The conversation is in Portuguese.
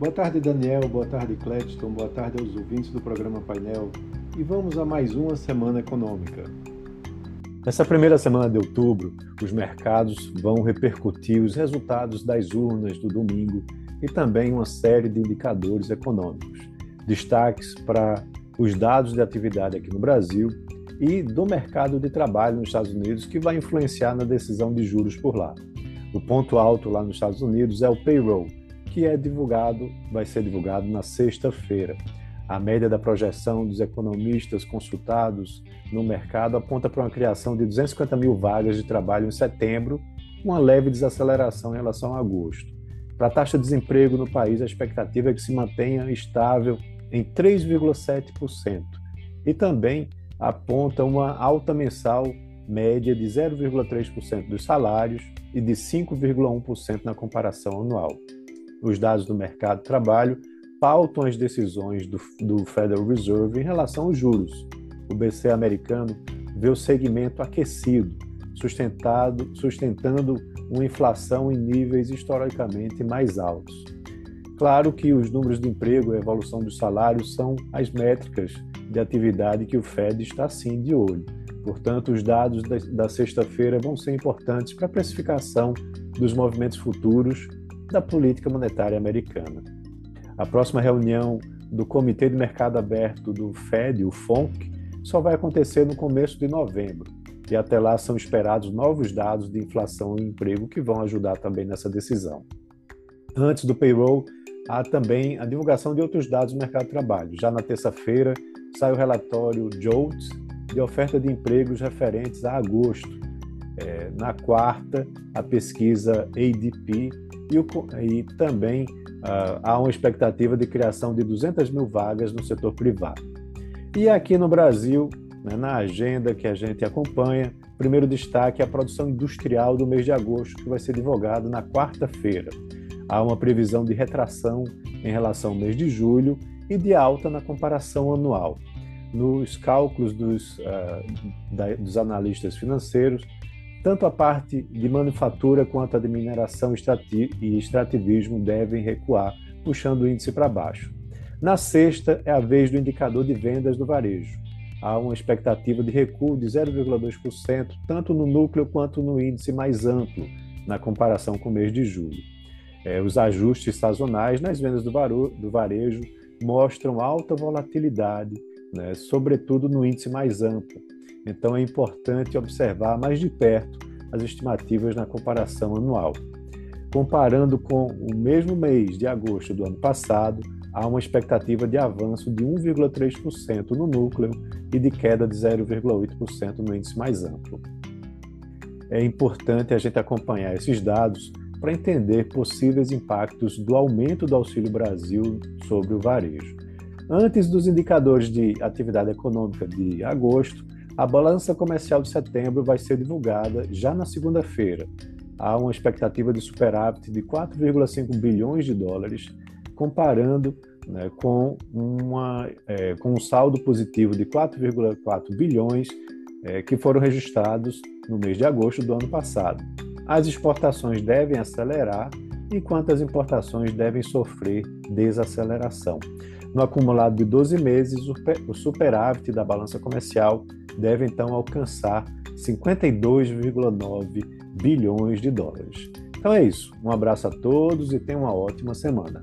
Boa tarde, Daniel. Boa tarde, Cledston. Boa tarde aos ouvintes do programa Painel. E vamos a mais uma semana econômica. Nessa primeira semana de outubro, os mercados vão repercutir os resultados das urnas do domingo e também uma série de indicadores econômicos. Destaques para os dados de atividade aqui no Brasil e do mercado de trabalho nos Estados Unidos, que vai influenciar na decisão de juros por lá. O ponto alto lá nos Estados Unidos é o payroll, que é divulgado, vai ser divulgado na sexta-feira. A média da projeção dos economistas consultados no mercado aponta para uma criação de 250 mil vagas de trabalho em setembro, uma leve desaceleração em relação a agosto. Para a taxa de desemprego no país, a expectativa é que se mantenha estável em 3,7% e também aponta uma alta mensal média de 0,3% dos salários e de 5,1% na comparação anual. Os dados do mercado de trabalho pautam as decisões do, do Federal Reserve em relação aos juros. O BC americano vê o segmento aquecido, sustentado, sustentando uma inflação em níveis historicamente mais altos. Claro que os números de emprego e a evolução dos salários são as métricas de atividade que o Fed está sim de olho. Portanto, os dados da, da sexta-feira vão ser importantes para a precificação dos movimentos futuros da política monetária americana. A próxima reunião do Comitê de Mercado Aberto do Fed, o FONC, só vai acontecer no começo de novembro, e até lá são esperados novos dados de inflação e emprego que vão ajudar também nessa decisão. Antes do payroll, há também a divulgação de outros dados do mercado de trabalho. Já na terça-feira, sai o relatório JOLTS de oferta de empregos referentes a agosto. É, na quarta, a pesquisa ADP e, o, e também uh, há uma expectativa de criação de 200 mil vagas no setor privado. E aqui no Brasil, né, na agenda que a gente acompanha, primeiro destaque é a produção industrial do mês de agosto, que vai ser divulgado na quarta-feira. Há uma previsão de retração em relação ao mês de julho e de alta na comparação anual. Nos cálculos dos, uh, da, dos analistas financeiros, tanto a parte de manufatura quanto a de mineração e extrativismo devem recuar, puxando o índice para baixo. Na sexta, é a vez do indicador de vendas do varejo. Há uma expectativa de recuo de 0,2%, tanto no núcleo quanto no índice mais amplo, na comparação com o mês de julho. É, os ajustes sazonais nas vendas do, do varejo mostram alta volatilidade, né, sobretudo no índice mais amplo. Então é importante observar mais de perto as estimativas na comparação anual. Comparando com o mesmo mês de agosto do ano passado, há uma expectativa de avanço de 1,3% no núcleo e de queda de 0,8% no índice mais amplo. É importante a gente acompanhar esses dados para entender possíveis impactos do aumento do Auxílio Brasil sobre o varejo. Antes dos indicadores de atividade econômica de agosto, a balança comercial de setembro vai ser divulgada já na segunda-feira. Há uma expectativa de superávit de 4,5 bilhões de dólares, comparando né, com, uma, é, com um saldo positivo de 4,4 bilhões é, que foram registrados no mês de agosto do ano passado. As exportações devem acelerar, enquanto as importações devem sofrer desaceleração. No acumulado de 12 meses, o superávit da balança comercial deve então alcançar 52,9 bilhões de dólares. Então é isso. Um abraço a todos e tenham uma ótima semana.